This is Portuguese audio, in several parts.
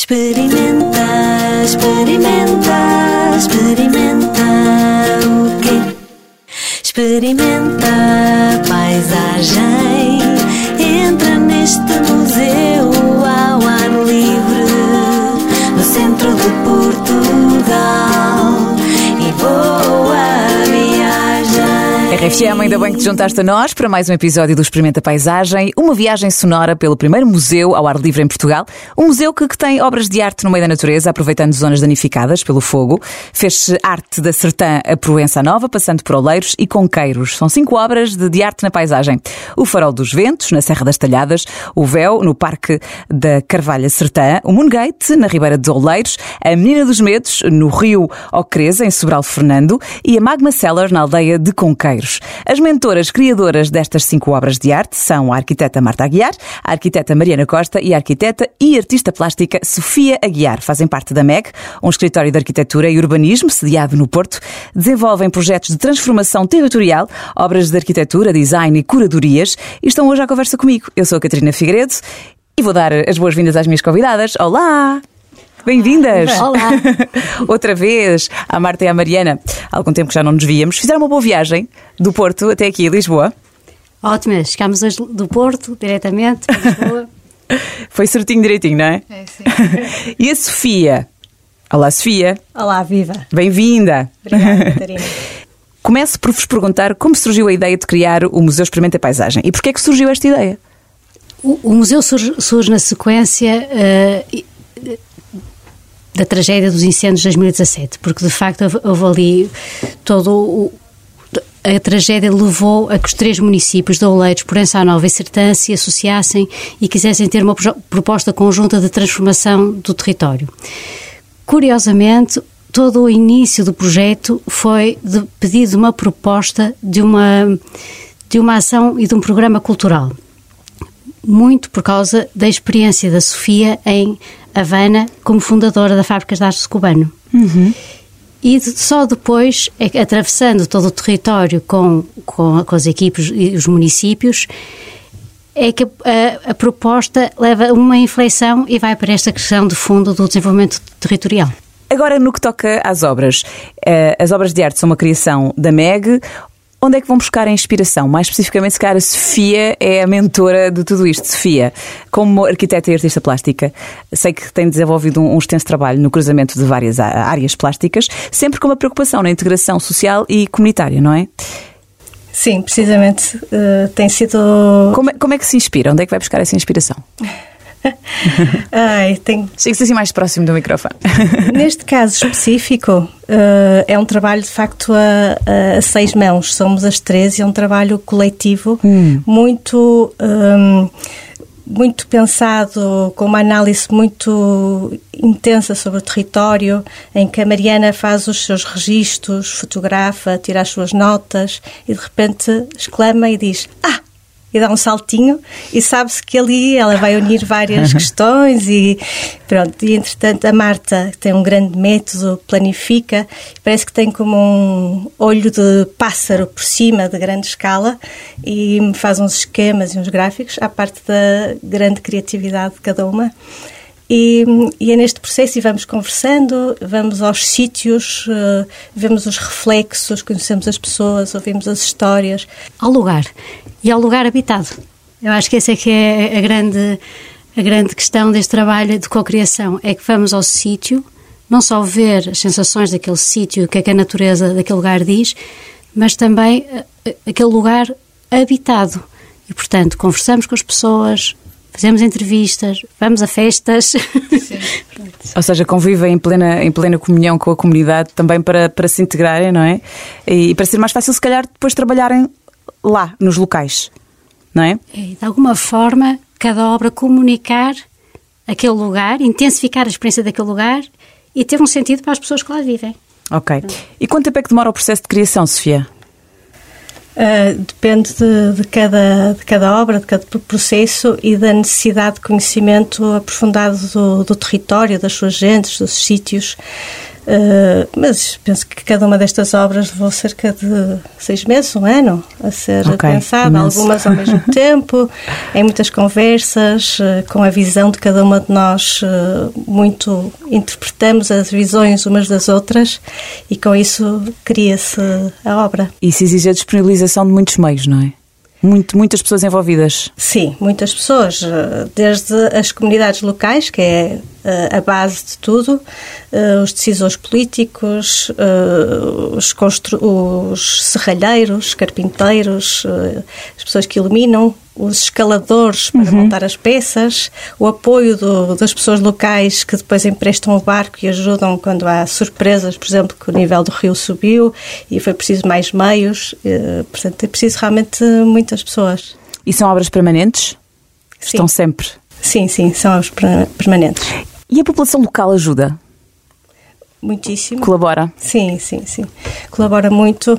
Experimenta, experimenta, experimenta o quê? Experimenta a paisagem. Entra neste museu ao ar livre, no centro de Portugal. RFM, ainda bem que te juntaste a nós para mais um episódio do Experimenta Paisagem, uma viagem sonora pelo primeiro museu ao ar livre em Portugal. Um museu que, que tem obras de arte no meio da natureza, aproveitando zonas danificadas pelo fogo. Fez arte da Sertã a Proença Nova, passando por Oleiros e Conqueiros. São cinco obras de, de arte na paisagem. O Farol dos Ventos, na Serra das Talhadas, o Véu, no Parque da Carvalha Sertã, o Moongate, na Ribeira de Oleiros, a Menina dos Medos, no Rio Ocreza, em Sobral Fernando, e a Magma Cellar, na aldeia de Conqueiros. As mentoras criadoras destas cinco obras de arte são a arquiteta Marta Aguiar, a arquiteta Mariana Costa e a arquiteta e artista plástica Sofia Aguiar. Fazem parte da MEG, um escritório de arquitetura e urbanismo sediado no Porto. Desenvolvem projetos de transformação territorial, obras de arquitetura, design e curadorias e estão hoje à conversa comigo. Eu sou a Catarina Figueiredo e vou dar as boas-vindas às minhas convidadas. Olá! Bem-vindas! Olá. Outra vez, à Marta e à Mariana. Há algum tempo que já não nos víamos. Fizeram uma boa viagem do Porto até aqui, Lisboa. Ótimo, chegámos hoje do Porto, diretamente, para Lisboa. Foi certinho direitinho, não é? É, sim. E a Sofia? Olá, Sofia. Olá, viva. Bem-vinda. Obrigada, Catarina. Começo por vos perguntar como surgiu a ideia de criar o Museu Experimenta Paisagem e porquê é que surgiu esta ideia? O, o museu surge, surge na sequência e- da tragédia dos incêndios de 2017, porque de facto houve, ali todo o. A tragédia levou a que os três municípios de Oleiros, Porença Nova e Sertã se associassem e quisessem ter uma proposta conjunta de transformação do território. Curiosamente, todo o início do projeto foi de pedido uma proposta de uma, de uma ação e de um programa cultural. Muito por causa da experiência da Sofia em Havana como fundadora da Fábricas de Arte Cubano. E de- só depois, é atravessando todo o território com, com, com as equipes e os municípios, é que a, a- proposta leva uma inflexão e vai para esta questão de fundo do desenvolvimento territorial. Agora, no que toca às obras, eh, as obras de arte são uma criação da MEG. Onde é que vão buscar a inspiração? Mais especificamente, se calhar a Sofia é a mentora de tudo isto. Sofia, como arquiteta e artista plástica, sei que tem desenvolvido um, um extenso trabalho no cruzamento de várias áreas plásticas, sempre com uma preocupação na integração social e comunitária, não é? Sim, precisamente. eh, tem sido. Como é, como é que se inspira? Onde é que vai buscar essa inspiração? Ai, tem... Chegue-se assim mais próximo do microfone. Neste caso específico, eh, é um trabalho de facto a, a seis mãos. Somos as três e é um trabalho coletivo muito. hum, muito pensado, com uma análise muito intensa sobre o território, em que a Mariana faz os seus registros, fotografa, tira as suas notas e de repente exclama e diz: Ah! E dá um saltinho e sabe-se que ali ela vai unir várias questões e pronto. E entretanto a Marta tem um grande método, planifica, parece que tem como um olho de pássaro por cima de grande escala e faz uns esquemas e uns gráficos à parte da grande criatividade de cada uma. E, e é neste processo e vamos conversando, vamos aos sítios, eh, vemos os reflexos, conhecemos as pessoas, ouvimos as histórias. ao lugar e ao lugar habitado. Eu acho que essa é que é a grande, a grande questão deste trabalho de cocriação, é que vamos ao sítio, não só ver as sensações daquele sítio, o que é que a natureza daquele lugar diz, mas também eh, eh, aquele lugar habitado. E, portanto, conversamos com as pessoas, fazemos entrevistas, vamos a festas. Ou seja, convivem em plena, em plena comunhão com a comunidade também para, para se integrarem, não é? E para ser mais fácil, se calhar, depois trabalharem lá, nos locais, não é? É, de alguma forma, cada obra comunicar aquele lugar, intensificar a experiência daquele lugar e ter um sentido para as pessoas que lá vivem. Ok. E quanto tempo é que demora o processo de criação, Sofia? Uh, depende de, de cada, de cada obra, de cada processo e da necessidade de conhecimento aprofundado do, do território, das suas gentes, dos sítios. Uh, mas penso que cada uma destas obras levou cerca de seis meses, um ano, a ser okay, pensada, imenso. algumas ao mesmo tempo, em muitas conversas, uh, com a visão de cada uma de nós, uh, muito interpretamos as visões umas das outras e com isso cria-se a obra. Isso exige a disponibilização de muitos meios, não é? Muito, muitas pessoas envolvidas. Sim, muitas pessoas, eh, desde as comunidades locais, que é eh, a base de tudo, eh, os decisores políticos, os, os serralheiros, carpinteiros, as pessoas que iluminam, os escaladores para uhum. montar as peças, o apoio do, das pessoas locais que depois emprestam o barco e ajudam quando há surpresas, por exemplo, que o nível do rio subiu e foi preciso mais meios. Portanto, é preciso realmente muitas pessoas. E são obras permanentes? Sim. Estão sempre? Sim, sim, são obras permanentes. E a população local ajuda? Muitíssimo. Colabora? Sim, sim, sim. Colabora muito.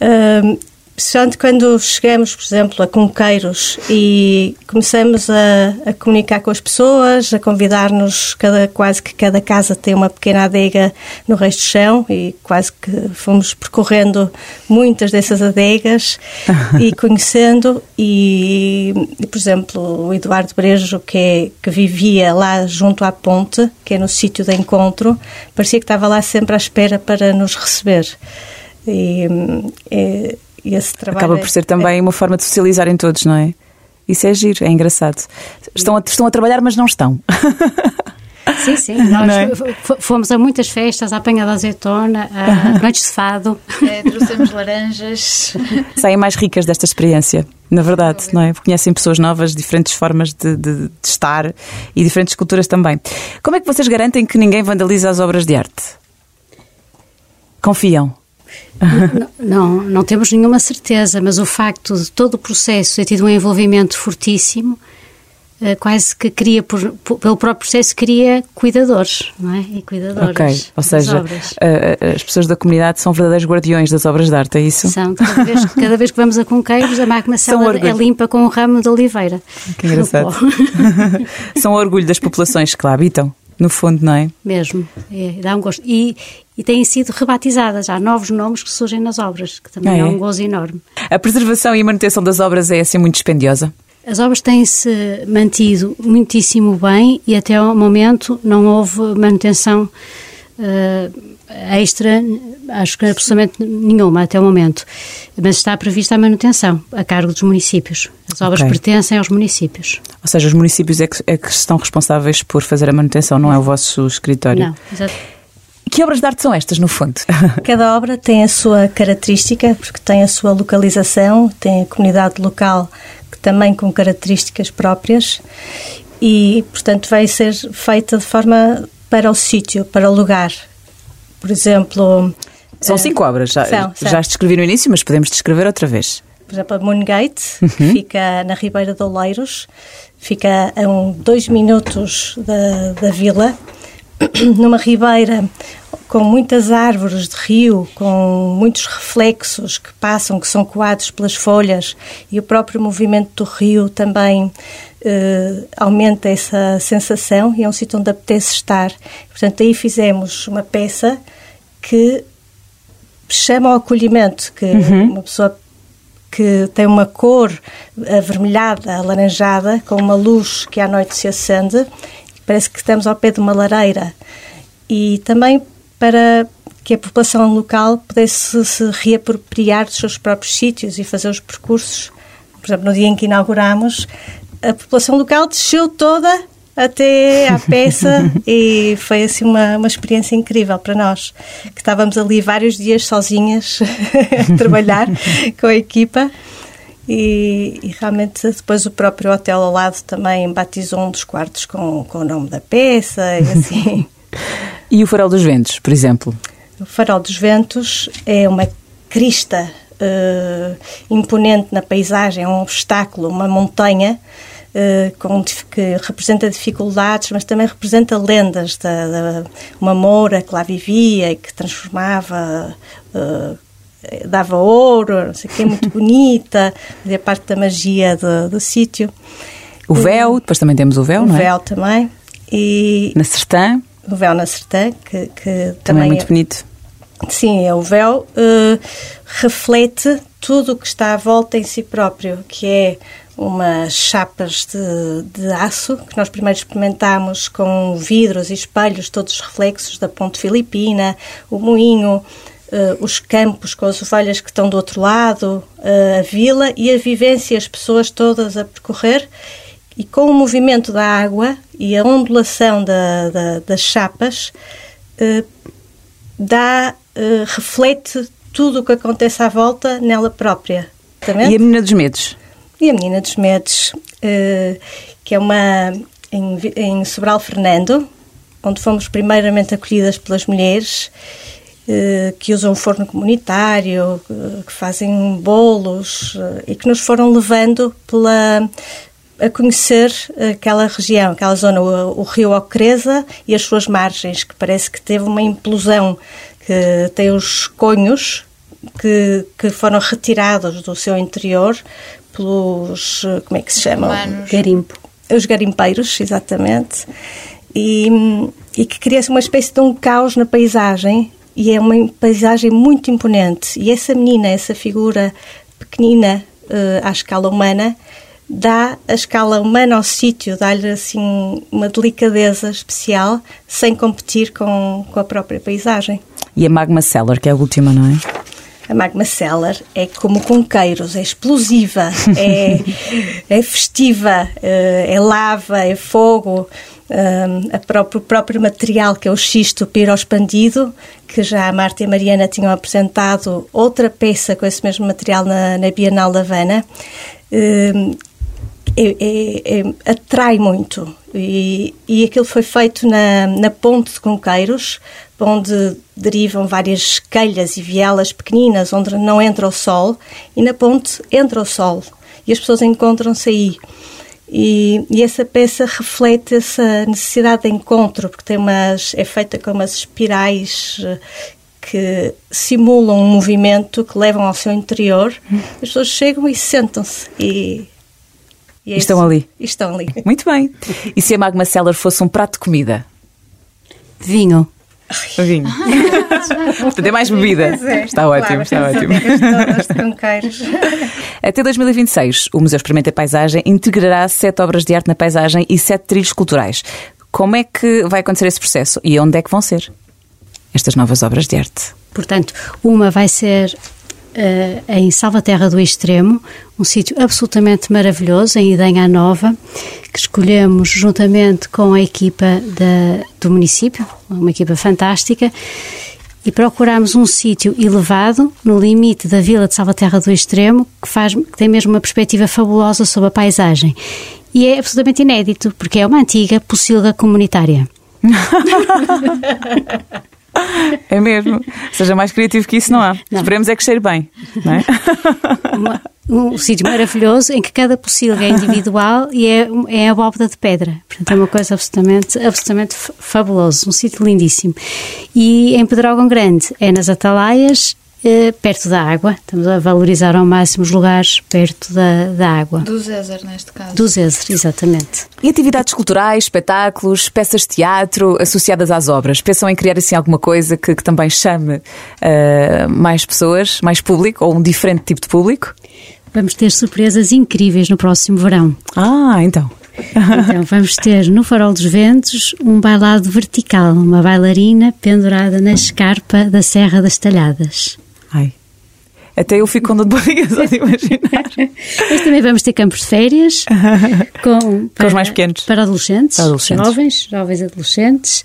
Uh, Especialmente quando chegamos, por exemplo, a Conqueiros e começamos a, a comunicar com as pessoas, a convidar-nos, cada, quase que cada casa tem uma pequena adega no resto do chão e quase que fomos percorrendo muitas dessas adegas e conhecendo e, e, por exemplo, o Eduardo Brejo, que, é, que vivia lá junto à ponte, que é no sítio de encontro, parecia que estava lá sempre à espera para nos receber. E, e esse trabalho. Acaba por ser também é... uma forma de socializarem todos, não é? Isso é giro, é engraçado. Estão a, estão a trabalhar, mas não estão. Sim, sim. Nós é? fomos a muitas festas, à apanha da azeitona, a noites de fado. É, trouxemos laranjas. Saem mais ricas desta experiência, na verdade, não é? Conhecem pessoas novas, diferentes formas de, de, de, estar e diferentes culturas também. Como é que vocês garantem que ninguém vandaliza as obras de arte? Confiam? Não, não temos nenhuma certeza, mas o facto de todo o processo ter tido um envolvimento fortíssimo, eh, quase que cria, por, pelo próprio processo, cria cuidadores, não é? E cuidadoras. Ok, ou seja, eh, eh, as pessoas da comunidade são verdadeiros guardiões das obras de arte, é isso? São, cada vez, cada vez que vamos a Conqueiros, a máquina é limpa com um ramo de oliveira. Que engraçado. são orgulho das populações que lá habitam no fundo, não é? Mesmo, é, dá um gosto. E, e têm sido rebatizadas, há novos nomes que surgem nas obras, que também é, é um gozo enorme. A preservação e a manutenção das obras é assim muito dispendiosa? As obras têm-se mantido muitíssimo bem e até ao momento não houve manutenção uh, extra, acho que absolutamente nenhuma até o momento. Mas está prevista a manutenção a cargo dos municípios. As obras okay. pertencem aos municípios. Ou seja, os municípios é que, é que estão responsáveis por fazer a manutenção, não é o vosso escritório? Não, exato. Que obras de arte são estas, no fundo? Cada obra tem a sua característica, porque tem a sua localização, tem a comunidade local que também com características próprias e, portanto, vai ser feita de forma para o sítio, para o lugar. Por exemplo. São cinco uh, obras, já, são, já as descrevi no início, mas podemos descrever outra vez. Por exemplo, a Moongate, uhum. que fica na Ribeira de Oleiros, fica a um, dois minutos da, da vila, numa ribeira com muitas árvores de rio, com muitos reflexos que passam, que são coados pelas folhas, e o próprio movimento do rio também eh, aumenta essa sensação e é um sítio onde apetece estar. Portanto, aí fizemos uma peça que chama ao acolhimento, que uhum. uma pessoa que tem uma cor avermelhada, alaranjada, com uma luz que à noite se acende, parece que estamos ao pé de uma lareira. E também para que a população local pudesse se reapropriar dos seus próprios sítios e fazer os percursos. Por exemplo, no dia em que inauguramos, a população local desceu toda até à peça e foi assim uma, uma experiência incrível para nós, que estávamos ali vários dias sozinhas a trabalhar com a equipa e, e, realmente depois o próprio hotel ao lado também batizou um dos quartos com, com o nome da peça e assim. e o Farol dos Ventos, por exemplo? O Farol dos Ventos é uma crista uh, imponente na paisagem, é um obstáculo, uma montanha uh, com, que representa dificuldades, mas também representa lendas da, da uma moura que lá vivia e que transformava. Uh, dava ouro, não sei o que, muito bonita, fazia parte da magia do, do sítio. O véu, depois também temos o véu, o não é? O véu também. E... Na Sertã? o véu na sertã, que, que Também também é muito é, bonito. Sim, é o véu eh, reflete tudo o que está à volta em si próprio, que é umas chapas de, de aço que nós primeiro experimentámos com vidros e espelhos, todos os reflexos da ponte filipina, o moinho, eh, os campos com as ovelhas que estão do outro lado, eh, a vila e a vivência, as pessoas todas a percorrer. E com o movimento da água e a ondulação da- da- das chapas, eh, dá, reflete tudo o que acontece à volta nela própria. Exatamente? E a Menina dos Medos? E a Menina dos Medos, que é uma em, em Sobral Fernando, onde fomos primeiramente acolhidas pelas mulheres que usam um forno comunitário, eh, que fazem bolos eh, e que nos foram levando pela a conhecer aquela região, aquela zona, o, o rio Ocreza e as suas margens, que parece que teve uma implosão, que tem os conhos que, que foram retirados do seu interior pelos, eh, como é que se chamam? Humanos. Garimpo. Os garimpeiros, exatamente. E, e que cria-se uma espécie de um caos na paisagem e é uma paisagem muito imponente. E essa menina, essa figura pequenina eh, à escala humana, dá a escala humana ao sítio, dá-lhe assim uma delicadeza especial, sem competir com, com a própria paisagem. E a Magma Cellar, que é a última, não é? A magma cellar é como conqueiros, é explosiva, é, é festiva, eh, é lava, é fogo. hum, a próprio, o próprio material, que é o xisto piroexpandido, que já a Marta e a Mariana tinham apresentado outra peça com esse mesmo material na, na Bienal da Havana, hum, é- é- é- atrai muito. E, e aquilo foi feito na, na ponte de Conqueiros, onde derivam várias calhas e vielas pequeninas, onde não entra o sol, e na ponte entra o sol. E as pessoas encontram-se aí. E, e essa peça reflete essa necessidade de encontro, porque tem umas, é feita com umas espirais eh, que simulam um movimento que levam ao seu interior. As pessoas chegam e sentam-se e, e é estão isso. ali. E estão ali. Muito bem. E se a Magma Cellar fosse um prato de comida? Vinho. Vinho. Portanto, é mais bebida. Está ótimo, está ótimo. Todas de conqueiros. Até 2026, o Museu Experimenta Paisagem integrará sete obras de arte na paisagem e sete trilhos culturais. Como é que vai acontecer esse processo e onde é que vão ser estas novas obras de arte? Portanto, uma vai ser eh, em Salvaterra do Extremo, um sítio absolutamente maravilhoso, em Idenha Nova, que escolhemos juntamente com a equipa da- do município, uma equipa fantástica, e procuramos um sítio elevado, no limite da vila de Salvaterra do Extremo, que, faz, que tem mesmo uma perspectiva fabulosa sobre a paisagem. E é absolutamente inédito, porque é uma antiga pocilga comunitária. É mesmo. Seja mais criativo que isso, não há. Não. Esperemos é que cheire bem. É? Uma- um sítio maravilhoso em que cada pocilga é individual e é, é a bóveda de pedra. Portanto, é uma coisa absolutamente, absolutamente fa- fabuloso. Um sítio lindíssimo. E em Pedrógão Grande é nas Atalaias, eh, perto da água. Estamos a valorizar ao máximo os lugares perto da, da água. Do César, neste caso. Do Zezer, exatamente. E atividades culturais, espetáculos, peças de teatro associadas às obras? Pensam em criar assim alguma coisa que, que também chame ah, mais pessoas, mais público ou um diferente tipo de público? Vamos ter surpresas incríveis no próximo verão. Ah, então. Então, vamos ter no Farol dos Ventos um bailado vertical, uma bailarina pendurada na escarpa da Serra das Talhadas. Ai. Até eu fico com dor de barriga só de imaginar. Mas também vamos ter campos de férias com, os mais pequenos. Para adolescentes, Para adolescentes. jovens, jovens adolescentes,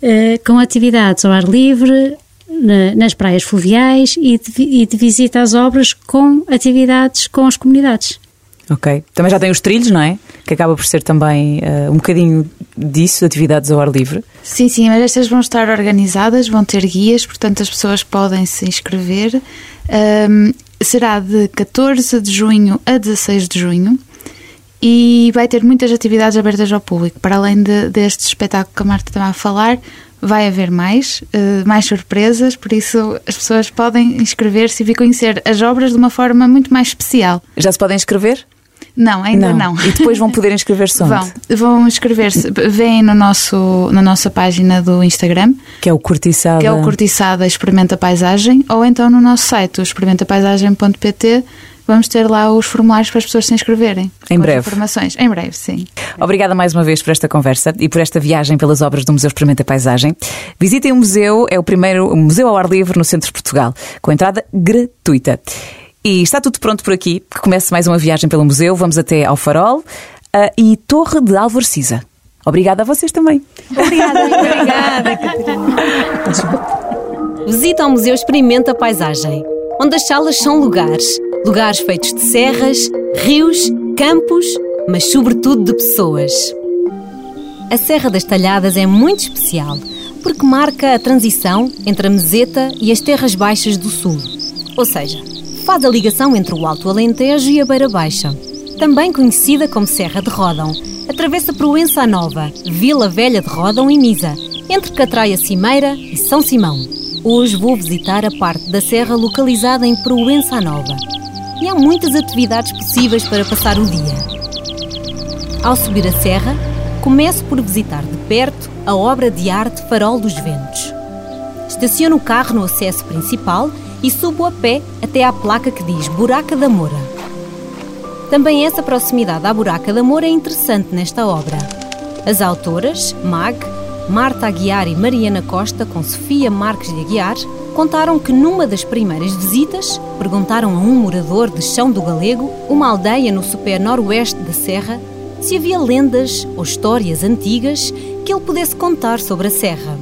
eh, com atividades ao ar livre, na- nas praias fluviais e de, e de visita às obras com atividades com as comunidades. Ok. Também já tem os trilhos, não é? Que acaba por ser também ah, um bocadinho disso, atividades ao ar livre. Sim, sim, mas estas vão estar organizadas, vão ter guias, portanto as pessoas podem se inscrever. Ahm, será de 14 de junho a 16 de junho e vai ter muitas atividades abertas ao público. Para além de- deste espetáculo que a Marta estava a falar, vai haver mais, eh, mais surpresas, por isso as pessoas podem inscrever-se e vir conhecer as obras de uma forma muito mais especial. Já se podem inscrever? Não, ainda não. E depois vão poder inscrever-se onde? Vão, vão inscrever-se. Vêm no nosso, na nossa página do Instagram, Que é o Cortiçada. que é o Cortiçada Experimenta Paisagem, ou então no nosso site, o experimentapaisagem.pt, vamos ter lá os formulários para as pessoas se inscreverem. Em breve. informações. Em breve, sim. Obrigada mais uma vez por esta conversa e por esta viagem pelas obras do Museu Experimenta Paisagem. Visitem o museu, é o primeiro museu ao ar livre no centro de Portugal, com entrada gratuita. E está tudo pronto por aqui, que comece mais uma viagem pelo museu. Vamos até ao Farol ah, e Torre de Alvorcisa. Obrigada a vocês também. Obrigada, obrigada. Visita ao Museu Experimenta Paisagem, onde as salas são lugares. Lugares feitos de serras, rios, campos, mas sobretudo de pessoas. A Serra das Talhadas é muito especial porque marca a transição entre a meseta e as terras baixas do sul. Ou seja, faz a ligação entre o Alto Alentejo e a Beira Baixa. Também conhecida como Serra de Rodão, atravessa Proença Nova, Vila Velha de Rodão e Misa, entre Catraia Cimeira e São Simão. Hoje vou visitar a parte da serra localizada em Proença Nova. E há muitas atividades possíveis para passar o dia. Ao subir a serra, começo por visitar de perto a obra de arte Farol dos Ventos. Estaciono o carro no acesso principal e subo a pé até à placa que diz Buraca da Moura. Também essa proximidade à Buraca da Moura é interessante nesta obra. As autoras, Mag, Marta Aguiar e Mariana Costa, com Sofia Marques de Aguiar, contaram que numa das primeiras visitas perguntaram a um morador de Chão do Galego, uma aldeia no super noroeste da Serra, se havia lendas ou histórias antigas que ele pudesse contar sobre a Serra.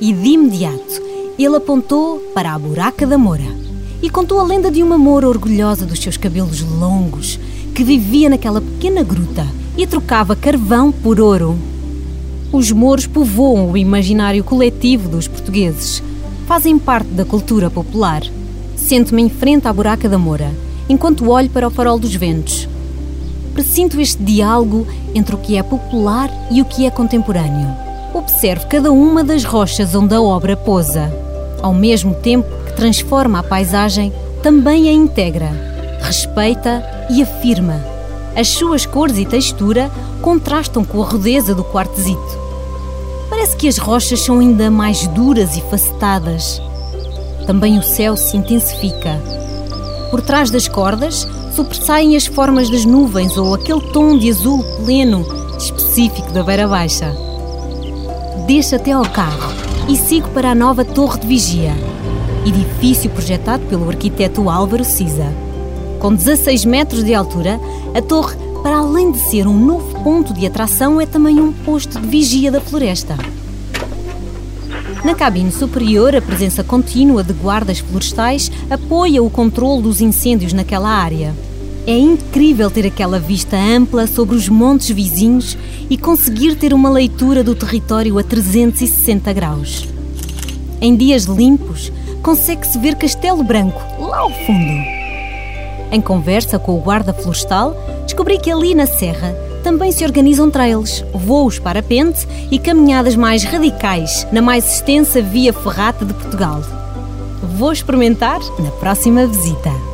E de imediato ele apontou para a Buraca da Moura e contou a lenda de uma moura orgulhosa dos seus cabelos longos que vivia naquela pequena gruta e trocava carvão por ouro. Os mouros povoam o imaginário coletivo dos portugueses, fazem parte da cultura popular. Sento-me em frente à Buraca da Moura, enquanto olho para o farol dos ventos. Presinto este diálogo entre o que é popular e o que é contemporâneo. Observo cada uma das rochas onde a obra pousa. Ao mesmo tempo que transforma a paisagem, também a integra, respeita e afirma. As suas cores e textura contrastam com a rudeza do quartzito. Parece que as rochas são ainda mais duras e facetadas. Também o céu se intensifica. Por trás das cordas sobressaem as formas das nuvens ou aquele tom de azul pleno específico da Beira Baixa. Deixo até ao carro e sigo para a nova Torre de Vigia, edifício projetado pelo arquiteto Álvaro Siza. Com 16 metros de altura, a torre, para além de ser um novo ponto de atração, é também um posto de vigia da floresta. Na cabine superior, a presença contínua de guardas florestais apoia o controle dos incêndios naquela área. É incrível ter aquela vista ampla sobre os montes vizinhos e conseguir ter uma leitura do território a 360 graus. Em dias limpos, consegue-se ver Castelo Branco, lá ao fundo. Em conversa com o guarda florestal, descobri que ali na serra também se organizam trails, voos para pente e caminhadas mais radicais na mais extensa via ferrata de Portugal. Vou experimentar na próxima visita.